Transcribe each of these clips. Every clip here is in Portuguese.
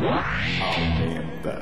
Aumenta!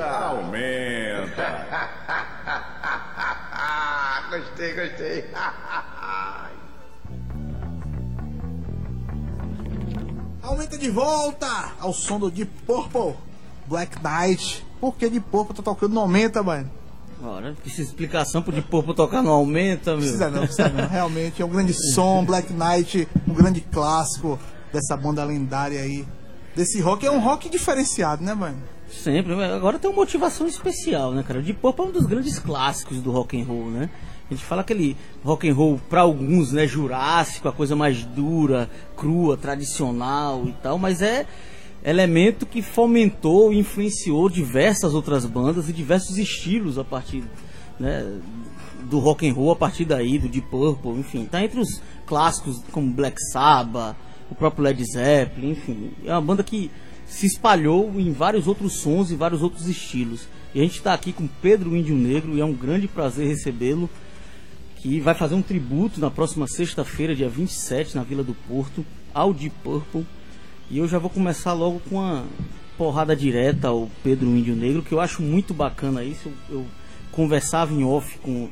Aumenta! gostei, gostei. Aumenta de volta ao som do Deep Purple, Black Knight. Por que Deep Purple tá tocando no Aumenta, mano? Ora, precisa explicação pro Deep Purple tocar no Aumenta, meu. Precisa não, precisa não. Realmente é um grande som, Black Knight, um grande clássico dessa banda lendária aí. Desse rock, é um rock diferenciado, né, mano? Sempre, agora tem uma motivação especial, né, cara? O Deep Purple é um dos grandes clássicos do rock and roll, né? A gente fala aquele rock and roll para alguns, né, jurássico, a coisa mais dura, crua, tradicional e tal, mas é elemento que fomentou e influenciou diversas outras bandas e diversos estilos a partir, né, do rock and roll a partir daí, do Deep Purple, enfim, tá entre os clássicos como Black Sabbath, o próprio Led Zeppelin, enfim, é uma banda que se espalhou em vários outros sons e vários outros estilos. E a gente está aqui com Pedro Índio Negro e é um grande prazer recebê-lo, que vai fazer um tributo na próxima sexta-feira, dia 27, na Vila do Porto, ao Deep Purple. E eu já vou começar logo com uma porrada direta ao Pedro Índio Negro, que eu acho muito bacana isso. Eu, eu conversava em off com,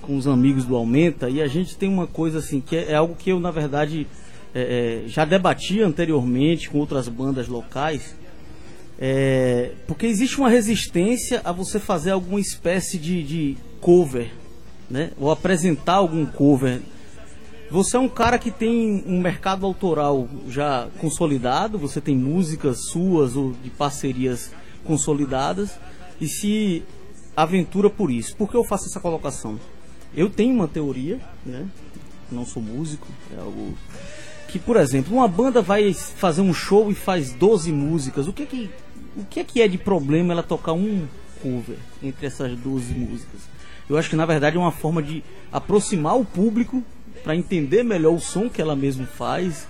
com os amigos do Aumenta e a gente tem uma coisa assim, que é, é algo que eu, na verdade, é, é, já debati anteriormente com outras bandas locais, é, porque existe uma resistência a você fazer alguma espécie de, de cover, né? Ou apresentar algum cover. Você é um cara que tem um mercado autoral já consolidado, você tem músicas suas ou de parcerias consolidadas e se aventura por isso. Por que eu faço essa colocação? Eu tenho uma teoria, né? Não sou músico, é algo que, por exemplo, uma banda vai fazer um show e faz 12 músicas. O que é que o que é que é de problema ela tocar um cover entre essas 12 músicas? Eu acho que na verdade é uma forma de aproximar o público para entender melhor o som que ela mesma faz,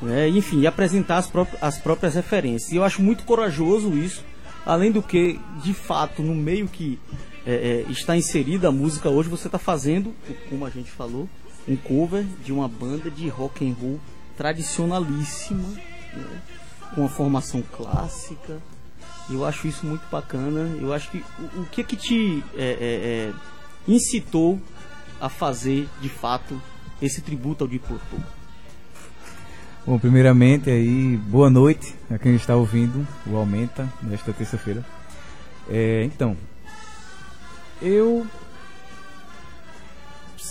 né? enfim, e apresentar as, pró as próprias referências. E eu acho muito corajoso isso, além do que, de fato, no meio que é, é, está inserida a música hoje, você está fazendo, como a gente falou, um cover de uma banda de rock and roll tradicionalíssima, né? com uma formação clássica. Eu acho isso muito bacana. Eu acho que o, o que que te é, é, é incitou a fazer de fato esse tributo ao Deep Purple? Bom, primeiramente aí, boa noite a quem está ouvindo o Aumenta nesta terça-feira. É, então, eu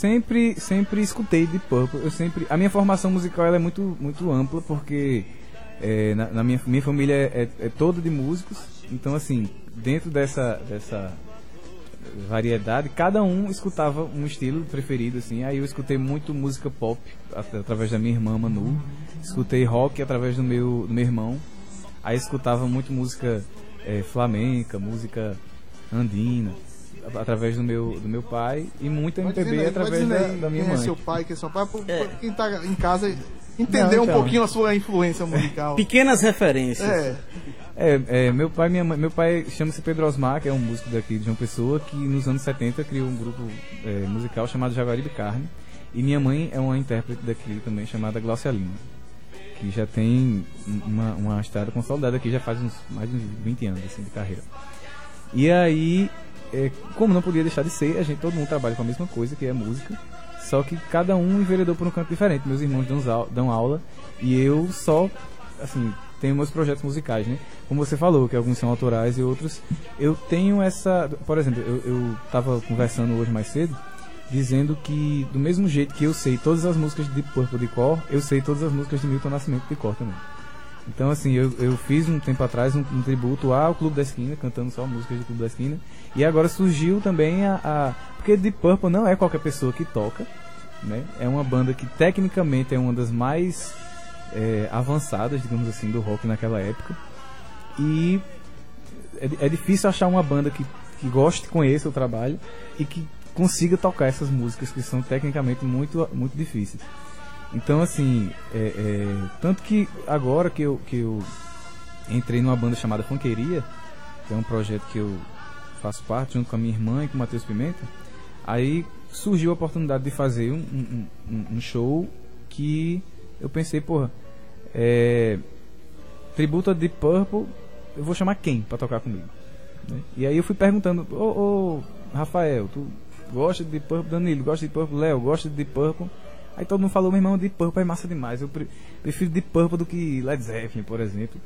sempre sempre escutei Deep Purple. Eu sempre, a minha formação musical ela é muito muito ampla porque é, na, na, minha, minha família é, é, toda de músicos, então assim dentro dessa dessa variedade, cada um escutava um estilo preferido, assim. Aí eu escutei muito música pop at através da minha irmã Manu, escutei rock através do meu, do meu irmão. Aí escutava muito música é, flamenca, música andina através do meu, do meu pai e muita MPB aí, através da, da, minha quem mãe. é seu pai, quem é seu pai, é. quem está em casa entender Não, então. um pouquinho a sua influência musical. Pequenas referências. É. É, é, meu pai, minha mãe, meu pai chama-se Pedro Osmar, que é um músico daqui de João Pessoa, que nos anos 70 criou um grupo é, musical chamado Jaguaribe Carne. E minha mãe é uma intérprete daqui também, chamada Glaucia Lima, que já tem uma, uma estrada consolidada aqui, já faz uns, mais de uns 20 anos assim, de carreira. E aí, é, como não podia deixar de ser, a gente, todo mundo trabalha com a mesma coisa, que é música, só que cada um enveredou por um canto diferente. Meus irmãos dão, dão aula e eu só, assim, tenho meus projetos musicais, né? Como você falou, que alguns são autorais e outros. Eu tenho essa. Por exemplo, eu, eu tava conversando hoje mais cedo, dizendo que, do mesmo jeito que eu sei todas as músicas de Purple de cor, eu sei todas as músicas de Milton Nascimento de cor também. Então, assim, eu, eu fiz um tempo atrás um, um, tributo ao Clube da Esquina, cantando só músicas do Clube da Esquina. E agora surgiu também a, a. Porque Deep Purple não é qualquer pessoa que toca, né? É uma banda que tecnicamente é uma das mais é, avançadas, digamos assim, do rock naquela época. E é, é, difícil achar uma banda que, que goste, conheça o trabalho e que consiga tocar essas músicas que são tecnicamente muito, muito difíceis. Então, assim, é, é, tanto que agora que eu, que eu entrei numa banda chamada Funkeria, que é um projeto que eu faço parte junto com a minha irmã e com o Matheus Pimenta, aí surgiu a oportunidade de fazer um, um, um, show que eu pensei, porra, é, tributo a Deep Purple, eu vou chamar quem para tocar comigo? Né? E aí eu fui perguntando, ô, Rafael, tu gosta de Purple? Danilo, gosta de Purple? Léo, gosta de Purple? Aí todo mundo falou, meu irmão, Deep Purple é massa demais, eu prefiro Deep Purple do que Led Zeppelin, por exemplo.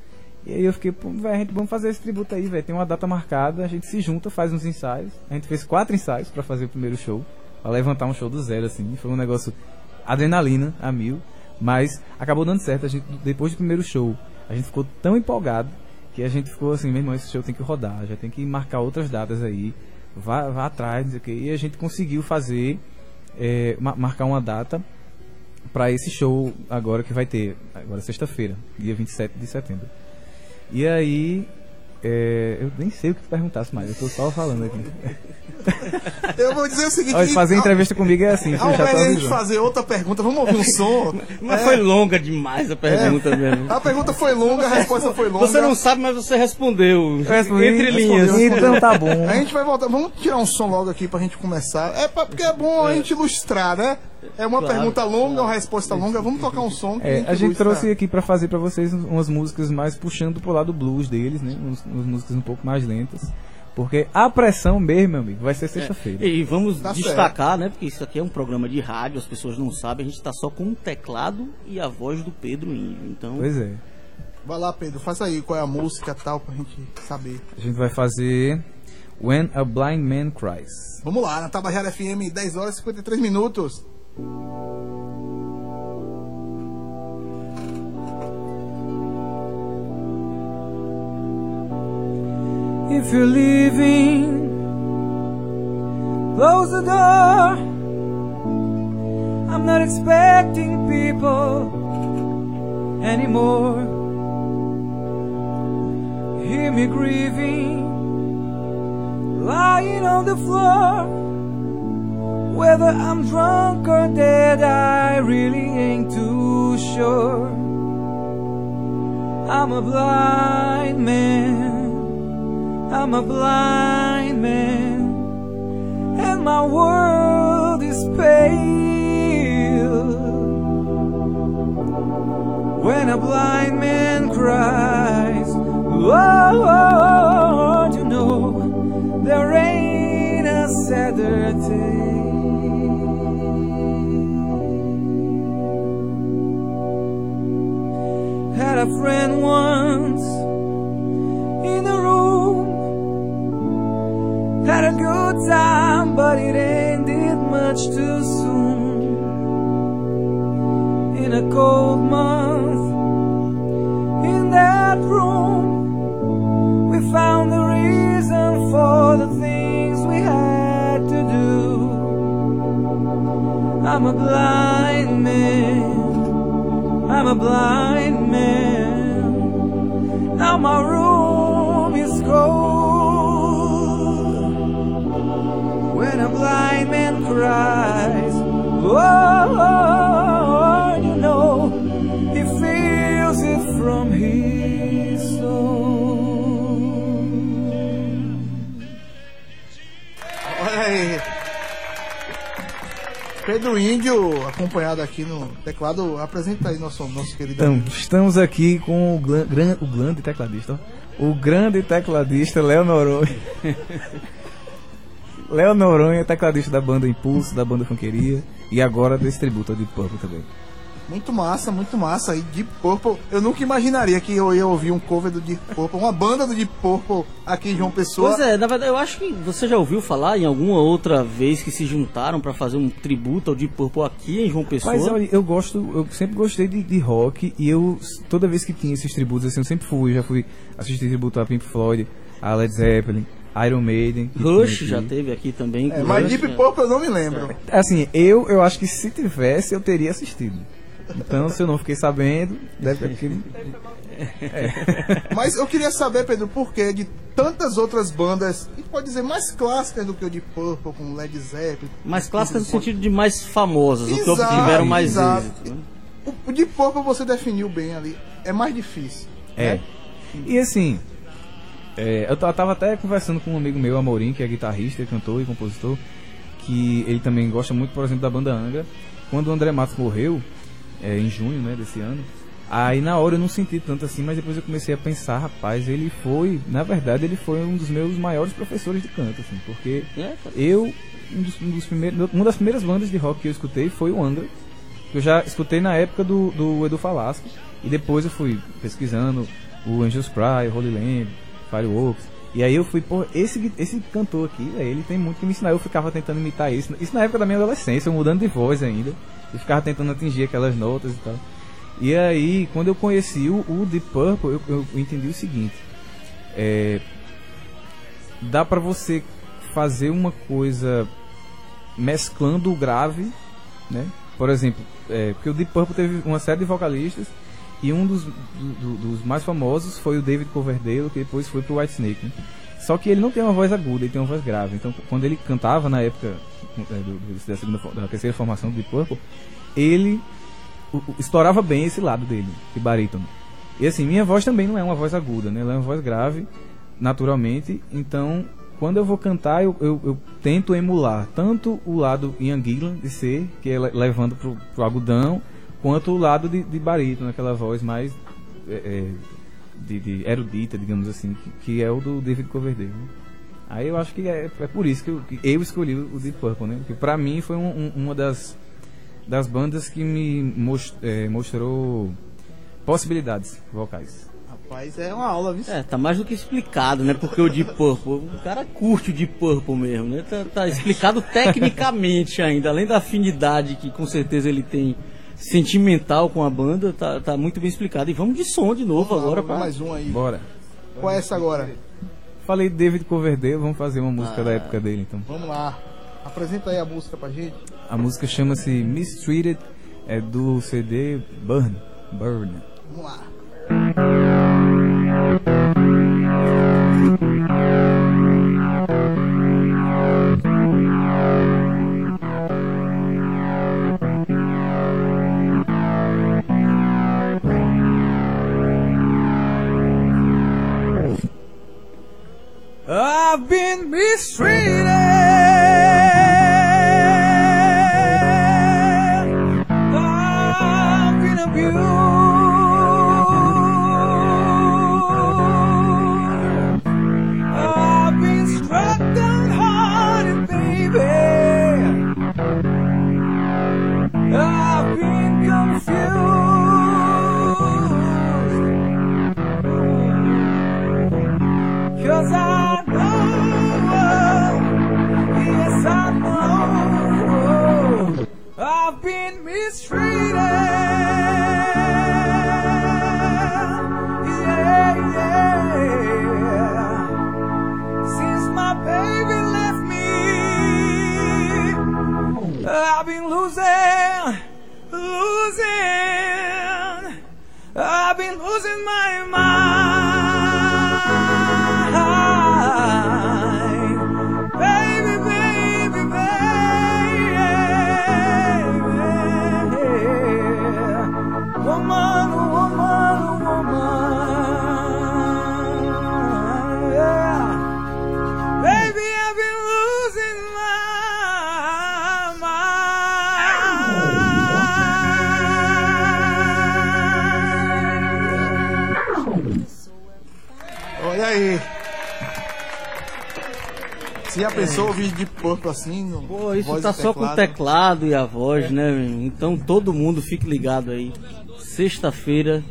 E aí eu fiquei, pô, gente, vamos fazer esse tributo aí, velho. Tem uma data marcada, a gente se junta, faz uns ensaios. A gente fez quatro ensaios para fazer o primeiro show, para levantar um show do zero, assim. Foi um negócio adrenalina a mil. Mas acabou dando certo. A gente, depois do primeiro show, a gente ficou tão empolgado que a gente ficou assim, meu irmão, esse show tem que rodar, já tem que marcar outras datas aí, vá, vá atrás, não sei o que. E a gente conseguiu fazer, é, marcar uma data para esse show agora que vai ter, agora sexta-feira, dia 27 de setembro. E aí é, eu nem sei o que perguntasse mais, eu tô só falando aqui. Eu vou dizer o seguinte: Olha, fazer entrevista comigo é assim. Ao invés de a gente fazer outra pergunta, vamos ouvir um som. Mas é. foi longa demais a pergunta é. mesmo. A pergunta foi longa, a resposta foi longa. Você não sabe, mas você respondeu. Respondi, entre linhas. Respondeu, então tá bom. A gente vai voltar. Vamos tirar um som logo aqui pra gente começar. É pra, porque é bom a gente ilustrar, né? É uma claro, pergunta longa, claro. uma resposta longa. Vamos tocar um som. É, a gente, trouxe aqui para fazer para vocês umas músicas mais puxando pro lado blues deles, né? Umas, umas músicas um pouco mais lentas. Porque a pressão mesmo, meu amigo, vai ser sexta-feira. É. E vamos tá destacar, certo. né? Porque isso aqui é um programa de rádio, as pessoas não sabem, a gente está só com um teclado e a voz do Pedro Índio. Então. Pois é. Vai lá, Pedro, faz aí qual é a música tal pra gente saber. A gente vai fazer When a Blind Man Cries. Vamos lá, na Tabajara FM, 10 horas e 53 minutos. If you're leaving, close the door. I'm not expecting people anymore. Hear me grieving, lying on the floor. Whether I'm drunk or dead, I really ain't too sure. I'm a blind man. I'm a blind man, and my world is pale. When a blind man cries, Lord, you know there ain't a sadder tale. Had a friend once in a room had a good time, but it ended much too soon. In a cold month, in that room, we found the reason for the things we had to do. I'm a blind man, I'm a blind man. Now my room is cold when a blind man cries. Oh, oh, oh. Pedro Índio, acompanhado aqui no teclado, apresenta aí nosso, nosso querido Então, amigo. estamos aqui com o, gran, o grande tecladista, o grande tecladista Léo Noronha. Léo Noronha, tecladista da banda Impulso, da banda Funkeria e agora desse tributo ao Deep Purple também. Muito massa, muito massa. E Deep Purple, eu nunca imaginaria que eu ia ouvir um cover do Deep Purple, uma banda do Deep Purple aqui em João Pessoa. Pois é, na verdade, eu acho que você já ouviu falar em alguma outra vez que se juntaram pra fazer um tributo ao Deep Purple aqui em João Pessoa? Mas olha, eu gosto, eu sempre gostei de, de rock e eu, toda vez que tinha esses tributos, assim, eu sempre fui, já fui assistir tributo a Pink Floyd, a Led Zeppelin, Iron Maiden. Rush já teve aqui também. É, mas Rush, Deep é. Purple eu não me lembro. Assim, eu, eu acho que se tivesse, eu teria assistido. Então, se eu não fiquei sabendo, deve ter aquele... Mas eu queria saber, Pedro, por que de tantas outras bandas, e pode dizer mais clássicas do que o Deep Purple, com Led Zeppelin. Mais clássicas no sentido de mais famosas, o que Exato, obtiveram mais exato. êxito. né? O, Deep Purple você definiu bem ali. É mais difícil. É. E assim, é, eu ta- tava até conversando com um amigo meu, Amorim, que é guitarrista, cantor e compositor, que ele também gosta muito, por exemplo, da banda Angra. Quando o André Matos morreu, é, em junho né, desse ano, aí na hora eu não senti tanto assim, mas depois eu comecei a pensar, rapaz, ele foi, na verdade, ele foi um dos meus maiores professores de canto, assim, porque É, eu, um dos, um dos primeiros, uma das primeiras bandas de rock que eu escutei foi o Angra, que eu já escutei na época do, do Edu Falasco, e depois eu fui pesquisando o Angels Cry, o Holy Land, Fireworks, e aí eu fui, pô, esse, esse cantor aqui, ele tem muito que me ensinar, eu ficava tentando imitar isso, isso na época da minha adolescência, eu mudando de voz ainda, e ficava tentando atingir aquelas notas e tal. E aí, quando eu conheci o, o Deep Purple, eu, eu entendi o seguinte, é, dá pra você fazer uma coisa mesclando o grave, né? Por exemplo, é, porque o Deep Purple teve uma série de vocalistas e um dos, do- do- dos mais famosos foi o David Coverdale, que depois foi pro Whitesnake. Né? Só que ele não tem uma voz aguda, ele tem uma voz grave. Então, quando ele cantava na época é, do- da, segunda, da terceira formação do Purple, ele o- o- estourava bem esse lado dele, de barítono. E assim, minha voz também não é uma voz aguda, né? Ela é uma voz grave, naturalmente. Então, quando eu vou cantar, eu, eu, eu tento emular tanto o lado Ian Gillan de ser, que é le- levando pro, pro agudão, quanto o lado de, de barítono, aquela voz mais é, é, de, de erudita, digamos assim, que, que é o do David Coverdale. né? Aí eu acho que é, é por isso que eu, que eu escolhi o Deep Purple, né? Que pra mim foi um- um- uma das, das bandas que me mos- é, mostrou possibilidades vocais. Rapaz, é uma aula, viu? É, tá mais do que explicado, né? Porque o Deep Purple, o cara curte o Deep Purple mesmo, né? Tá, tá explicado tecnicamente ainda, além da afinidade que com certeza ele tem sentimental com a banda, tá, tá muito bem explicado. E vamos de som de novo Vamos lá, agora, vamos pá. mais um aí. Bora. Qual é essa agora? Falei de David Coverdale, vamos fazer uma música da época dele então. Vamos lá. Apresenta aí a música pra gente. A música chama-se Mistreated, é do CD Burn. Burn. Vamos lá. history. Olha aí. Você já pensou ouvir Deep Purple assim? Pô, isso tá e só com o teclado e a voz, né? meu? Então todo mundo fique ligado aí. Sexta-feira,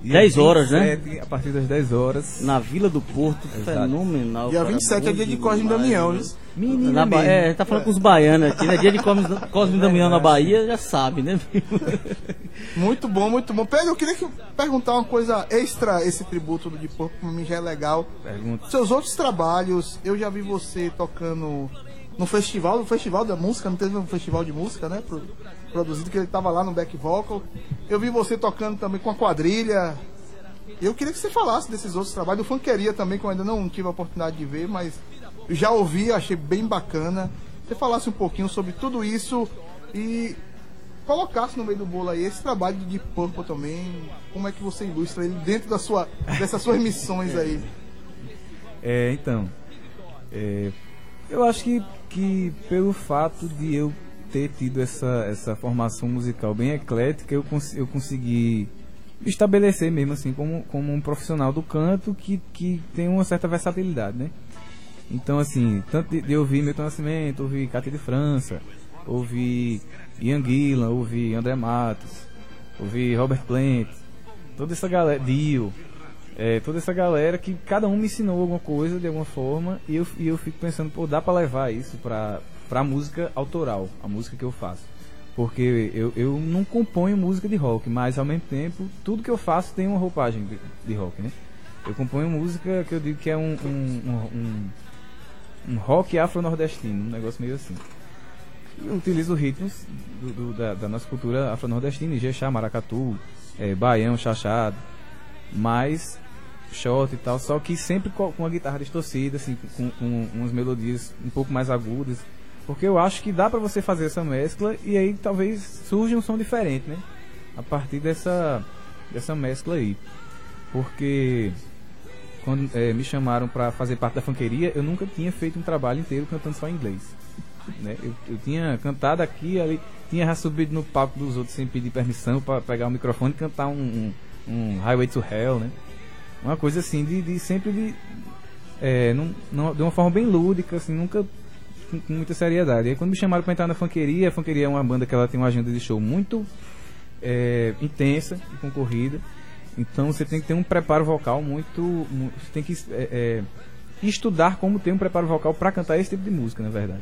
10 horas, né? 27, A partir das 10 horas. Na Vila do Porto, fenomenal. Dia cara, 27 é dia de Cosme e Damião, né? viu? Menina Na é, tá falando com os baianos aqui, né? Dia de Cosme, Cosme Damião na Bahia, já sabe, né? Muito bom, muito bom. Pedro, eu queria que perguntar uma coisa extra esse tributo do Deep Purple, pra mim já é legal. Pergunta. Seus outros trabalhos, eu já vi você tocando no festival, no festival da música, não teve um festival de música, né? pro- produzido, que ele tava lá no back vocal. Eu vi você tocando também com a quadrilha. Eu queria que você falasse desses outros trabalhos. Do Funkeria também, que eu ainda não tive a oportunidade de ver, mas já ouvi, achei bem bacana. Você falasse um pouquinho sobre tudo isso e colocasse no meio do bolo aí esse trabalho de Purple também. Como é que você ilustra ele dentro da sua, dessas suas missões aí? É, então. é, eu acho que, que pelo fato de eu ter tido essa, essa formação musical bem eclética, eu, cons eu consegui estabelecer mesmo assim como, como um profissional do canto que, que tem uma certa versatilidade, né? Então, assim, tanto de, de ouvir Milton Nascimento, ouvir Cátia de França, ouvir Ian Gillan, ouvir André Matos, ouvir Robert Plant, toda essa galera, Dio, é, toda essa galera que cada um me ensinou alguma coisa de alguma forma e eu, e eu fico pensando, pô, dá pra levar isso pra, pra música autoral, a música que eu faço. Porque eu, eu não componho música de rock, mas ao mesmo tempo, tudo que eu faço tem uma roupagem de, de rock, né? Eu componho música que eu digo que é um, um, um, um- um rock afro-nordestino, um negócio meio assim. Eu utilizo ritmos do- do- da, da nossa cultura afro-nordestina, Ijexá, Maracatu, é, Baião, Chachado, mas shot e tal, só que sempre co- com a guitarra distorcida, assim, com, com umas melodias um pouco mais agudas, porque eu acho que dá pra você fazer essa mescla e aí talvez surja um som diferente, né? A partir dessa, dessa mescla aí. Porque quando eh, me chamaram pra fazer parte da funkeria, eu nunca tinha feito um trabalho inteiro cantando só em inglês. Né? Eu, eu tinha cantado aqui, ali, tinha já subido no palco dos outros sem pedir permissão pra pegar o microfone e cantar um, um, um Highway to Hell, né? Uma coisa assim, de, de sempre de. É, num- num- de uma forma bem lúdica, assim, nunca com, com muita seriedade. E aí quando me chamaram pra entrar na funkeria, a funkeria é uma banda que ela tem uma agenda de show muito é, intensa e concorrida. Então você tem que ter um preparo vocal muito. mu- Você tem que é, é, estudar como ter um preparo vocal para cantar esse tipo de música, na verdade.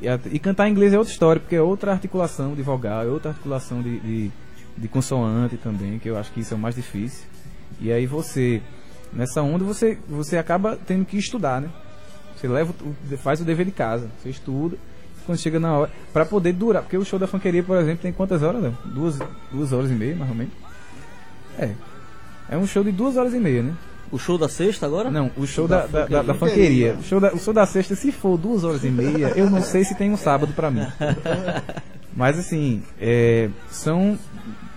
E, e cantar em inglês é outra história, porque é outra articulação de vogal, é outra articulação de, de, de consoante também, que eu acho que isso é o mais difícil. E aí você, nessa onda, você, você acaba tendo que estudar, né? Você leva, faz o dever de casa, você estuda, quando chega na hora, para poder durar, porque o show da funkeria, por exemplo, tem quantas horas, Léo? Duas, duas horas e meia, mais ou menos. É. É um show de duas horas e meia, né? O show da sexta agora? Não, o show da, da, da, da funkeria. O show da, o show da sexta, se for duas horas e meia, eu não sei se tem um sábado pra mim. Mas assim, é, são,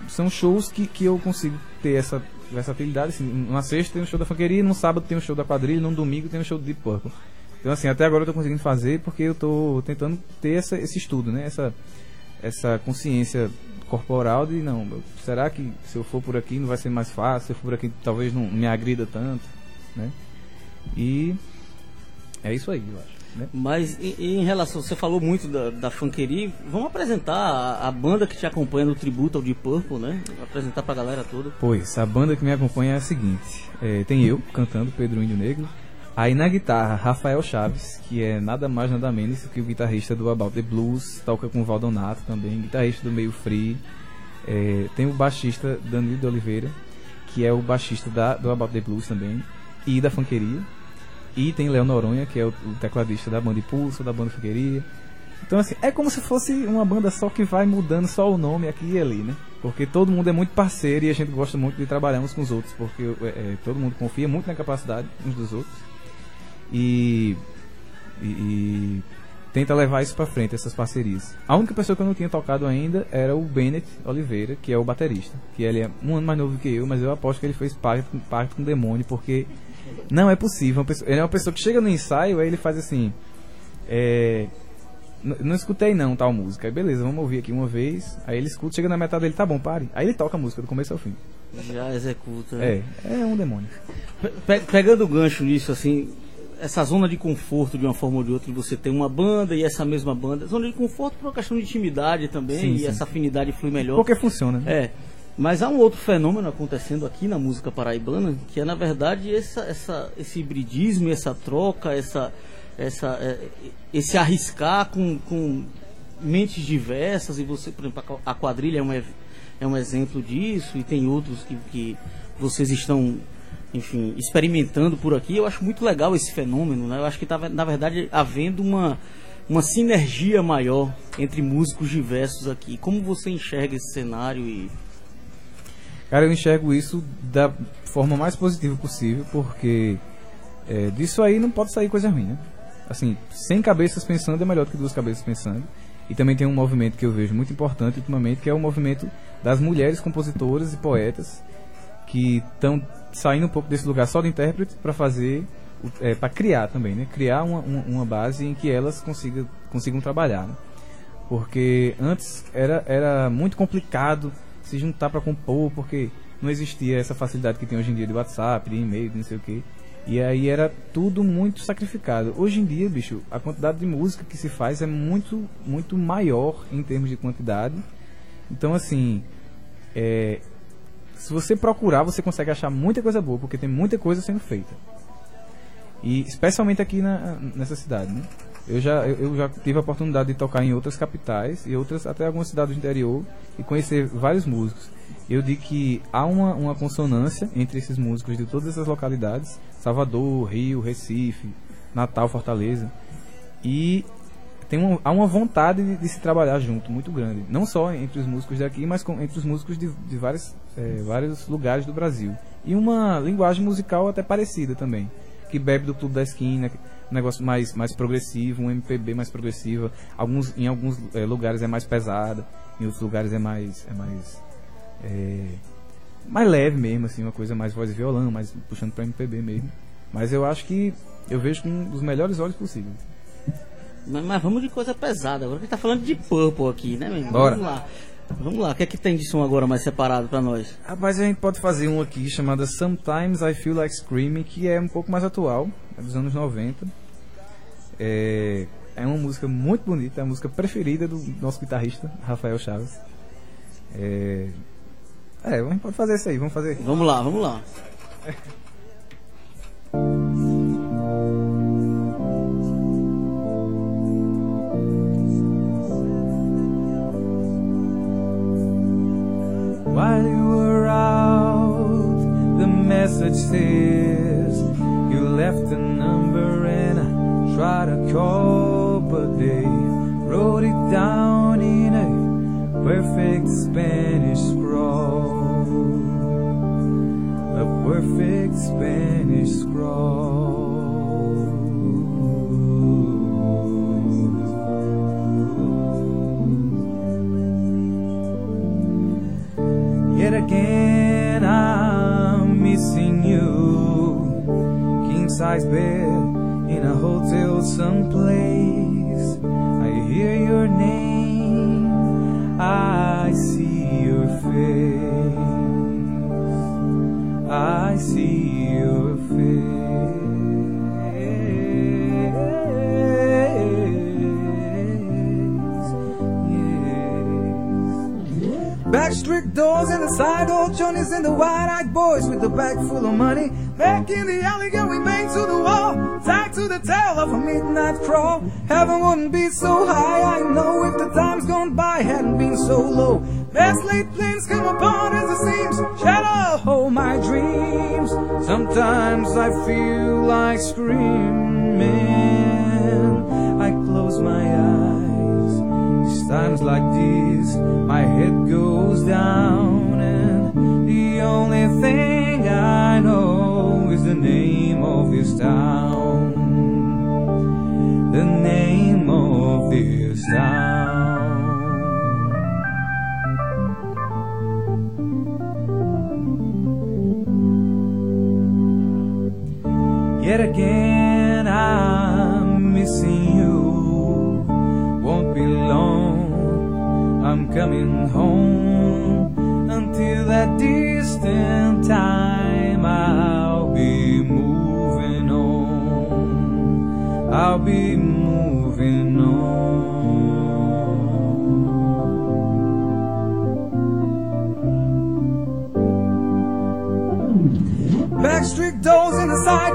são shows que, que eu consigo ter essa versatilidade. Assim, numa sexta tem um show da funkeria, num sábado tem um show da quadrilha, num domingo tem um show de Deep Purple. Então assim, até agora eu tô conseguindo fazer porque eu tô tentando ter essa, esse estudo, né? Essa, essa consciência corporal de não, será que se eu for por aqui não vai ser mais fácil, se eu for por aqui talvez não me agrida tanto, né? E é isso aí, eu acho. Né? Mas e- e em relação, você falou muito da, da funkeria, vamos apresentar a, a banda que te acompanha no tributo ao Deep Purple, né? Apresentar pra galera toda. Pois, a banda que me acompanha é a seguinte: é, tem eu cantando Pedro Índio Negro, aí na guitarra Rafael Chaves, que é nada mais nada menos que o guitarrista do About the Blues, toca com o Valdonato também, guitarrista do Meio Free. É, tem o baixista Danilo de Oliveira, que é o baixista da, do About the Blues também, e da Funkeria. E tem Léo Noronha, que é o, o tecladista da banda Impulso, da banda Funkeria. Então, assim, é como se fosse uma banda só que vai mudando só o nome aqui e ali, né? Porque todo mundo é muito parceiro e a gente gosta muito de trabalhar uns com os outros, porque é, é, todo mundo confia muito na capacidade uns dos outros. E, e, e tenta levar isso pra frente, essas parcerias. A única pessoa que eu não tinha tocado ainda era o Bennett Oliveira, que é o baterista. Que ele é um ano mais novo que eu, mas eu aposto que ele fez pacto, pacto com o demônio, porque não é possível. Uma pessoa- ele é uma pessoa que chega no ensaio, aí ele faz assim. É, não escutei não tal música. Aí beleza, vamos ouvir aqui uma vez. Aí ele escuta, chega na metade dele, tá bom, pare. Aí ele toca a música do começo ao fim. Já executa. É, é um demônio. Pe- pegando o gancho nisso, assim, essa zona de conforto de uma forma ou de outra, de você ter uma banda e essa mesma banda, zona de conforto por uma questão de intimidade também, Sim, e sim. essa afinidade flui melhor. Porque funciona, né? É. Mas há um outro fenômeno acontecendo aqui na música paraibana, que é na verdade essa, essa, esse hibridismo, essa troca, essa, essa, é, esse arriscar com, com mentes diversas, e você, por exemplo, a quadrilha é um, é um exemplo disso, e tem outros que, que vocês estão, enfim, experimentando por aqui. Eu acho muito legal esse fenômeno, né? Eu acho que está, na verdade, havendo uma, uma sinergia maior entre músicos diversos aqui. Como você enxerga esse cenário e Cara, eu enxergo isso da forma mais positiva possível, porque é, disso aí não pode sair coisa ruim, né? Assim, sem cabeças pensando é melhor do que duas cabeças pensando. E também tem um movimento que eu vejo muito importante ultimamente, que é o movimento das mulheres compositoras e poetas que estão saindo um pouco desse lugar só de intérprete para fazer, para criar também, né? Criar uma, uma, uma base em que elas consigam, consigam trabalhar, né? porque antes era, era muito complicado se juntar para compor, porque não existia essa facilidade que tem hoje em dia de WhatsApp, de e-mail, de não sei o que. E aí era tudo muito sacrificado. Hoje em dia, bicho, a quantidade de música que se faz é muito, muito maior em termos de quantidade. Então, assim, é, se você procurar, você consegue achar muita coisa boa, porque tem muita coisa sendo feita. E especialmente aqui na, nessa cidade, né? Eu já, eu, já tive a oportunidade de tocar em outras capitais e outras, até algumas cidades do interior e conhecer vários músicos. Eu digo que há uma, uma consonância entre esses músicos de todas essas localidades, Salvador, Rio, Recife, Natal, Fortaleza, e tem uma, há uma vontade de, de se trabalhar junto muito grande, não só entre os músicos daqui, mas com, entre os músicos de, de vários, eh, vários lugares do Brasil. E uma linguagem musical até parecida também, que bebe do clube da esquina, um negócio mais, mais progressivo, um MPB mais progressiva. Alguns, em alguns eh, lugares é mais pesada, em outros lugares é mais é mais é, mais leve mesmo, assim, uma coisa mais voz e violão, mais puxando para MPB mesmo. Mas eu acho que eu vejo com dos melhores olhos possíveis. Mas, mas vamos de coisa pesada. Agora que tá falando de Purple aqui, né, meu irmão? Bora. Vamos lá. Vamos lá. O que é que tem de som agora mais separado pra nós? Rapaz, a gente pode fazer um aqui chamada Sometimes I Feel Like Screaming, que é um pouco mais atual, é dos anos 90. É, é uma música muito bonita, é a música preferida do nosso guitarrista, Rafael Chaves. É, É, vamos pode fazer isso aí, vamos fazer. Vamos lá, vamos lá. says you left a number and I tried to call, but they wrote it down in a perfect Spanish scrawl. A perfect Spanish scrawl. Yet again, Bed in a hotel someplace. I hear your name, I see your face. I see Backstreet doors and the side door Johnnies and the wide-eyed boys with the bag full of money. Back in the alley, girl, we bang to the wall, tied to the tail of a midnight crawl. Heaven wouldn't be so high, I know, if the times gone by hadn't been so low. Best laid plans come apart as it seems, shadow hold my dreams. Sometimes I feel like screaming. I close my eyes. Times like these, my head goes down,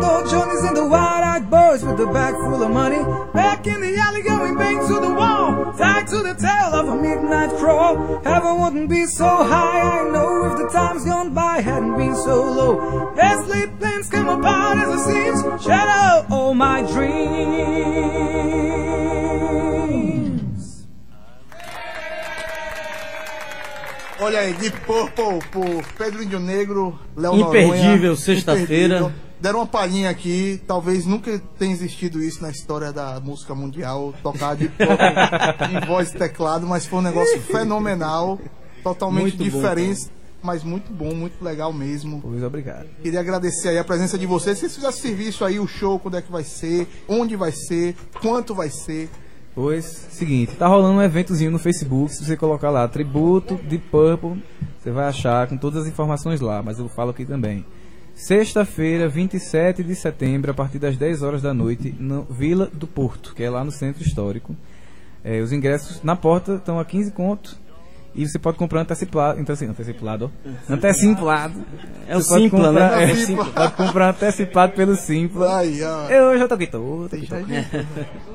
in the side door, Johnny's and the wide-eyed boys with the bag full of money. Back in the alley, going bang to the wall, tied to the tail of a midnight crawl. Heaven wouldn't be so high, I know, if the times gone by hadn't been so low. Best laid plans come apart as it seems, shadow all my dreams. Olha aí, Deep Purple por Pedro Índio Negro, Léo Imperdível, sexta-feira. Deram uma palhinha aqui, talvez nunca tenha existido isso na história da música mundial, tocar Purple em voz e teclado, mas foi um negócio fenomenal, totalmente Muito bom, diferente, mas muito bom, muito legal mesmo. Pois obrigado. Queria agradecer aí a presença de vocês. Se vocês fizerem serviço aí, o show, quando é que vai ser, onde vai ser, quanto vai ser. Pois, seguinte, tá rolando um eventozinho no Facebook, se você colocar lá, tributo de Purple, você vai achar com todas as informações lá, mas eu falo aqui também. Sexta-feira, 27 de setembro, a partir das 10 horas da noite, no Vila do Porto, que é lá no Centro Histórico. É, os ingressos na porta estão a 15 conto. E você pode comprar antecipado. Anteci, antecipado, ó. Antecipado. É o Você pode Simpla, comprar- né? é, É o Simpla. Pode comprar antecipado pelo Simpla. Aí, ó. Eu já toquei todo.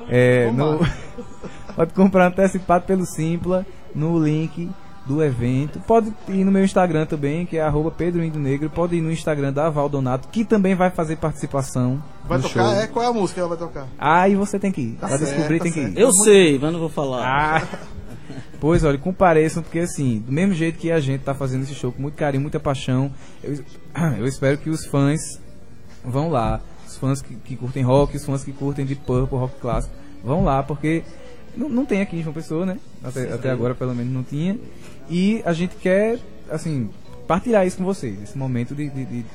É, no, pode comprar antecipado pelo Simpla no link do evento. Pode ir no meu Instagram também, que é arroba Pedro Indo Negro. Pode ir no Instagram da Valdonato, que também vai fazer participação. Vai tocar? show. É? Qual é a música que ela vai tocar? Aí você tem que ir. Tá pra certo, descobrir tá tem que certo. ir. Eu sei, mas não vou falar. Ah, pois olha, compareçam, porque assim, do mesmo jeito que a gente tá fazendo esse show com muito carinho, muita paixão, eu, eu espero que os fãs vão lá. Os fãs que, que curtem rock, os fãs que curtem de Purple, rock clássico, vão lá, porque não, não tem aqui em João Pessoa, né? Até, até agora, pelo menos, não tinha. E a gente quer, assim, partilhar isso com vocês, esse momento de, de, de,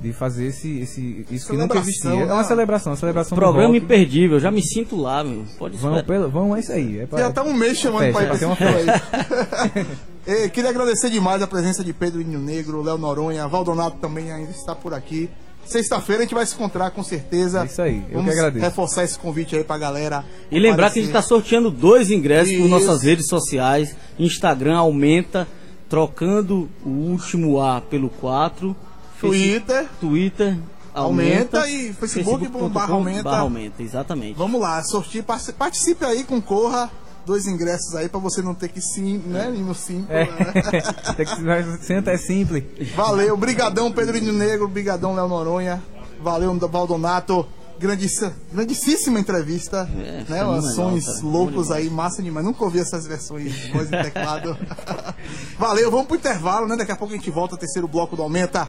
de fazer esse, esse, isso que nunca existia. É né? uma celebração, uma celebração do Programa imperdível, já me sinto lá, meu. Pode pelo, vão, é isso aí. É pra- Já tá um mês chamando Festa, pra ir pra uma. Eh, Queria agradecer demais a presença de Pedro Inho Negro, Léo Noronha, Valdonato também ainda está por aqui. Sexta-feira a gente vai se encontrar com certeza. É isso aí, eu Vamos que agradeço. reforçar esse convite aí pra galera. E lembrar que a gente está sorteando dois ingressos por Isso. nossas redes sociais. Instagram aumenta, trocando o último A pelo 4. Twitter. Twitter aumenta, Aumenta e Facebook facebook.com barra aumenta. barra aumenta, exatamente. Vamos lá, sortir, partici- participe aí, concorra. Dois ingressos aí pra você não ter que sim, né? Ir no sim. É. Tem que Senta é simples. Valeu, brigadão Pedrinho Negro, brigadão Léo Noronha, valeu Valdonato, grandíssima, grandíssima entrevista, É, né? cara, loucos aí, massa demais, nunca ouvi essas versões de voz e teclado. valeu, vamos pro intervalo, né? Daqui a pouco a gente volta, terceiro bloco do Aumenta.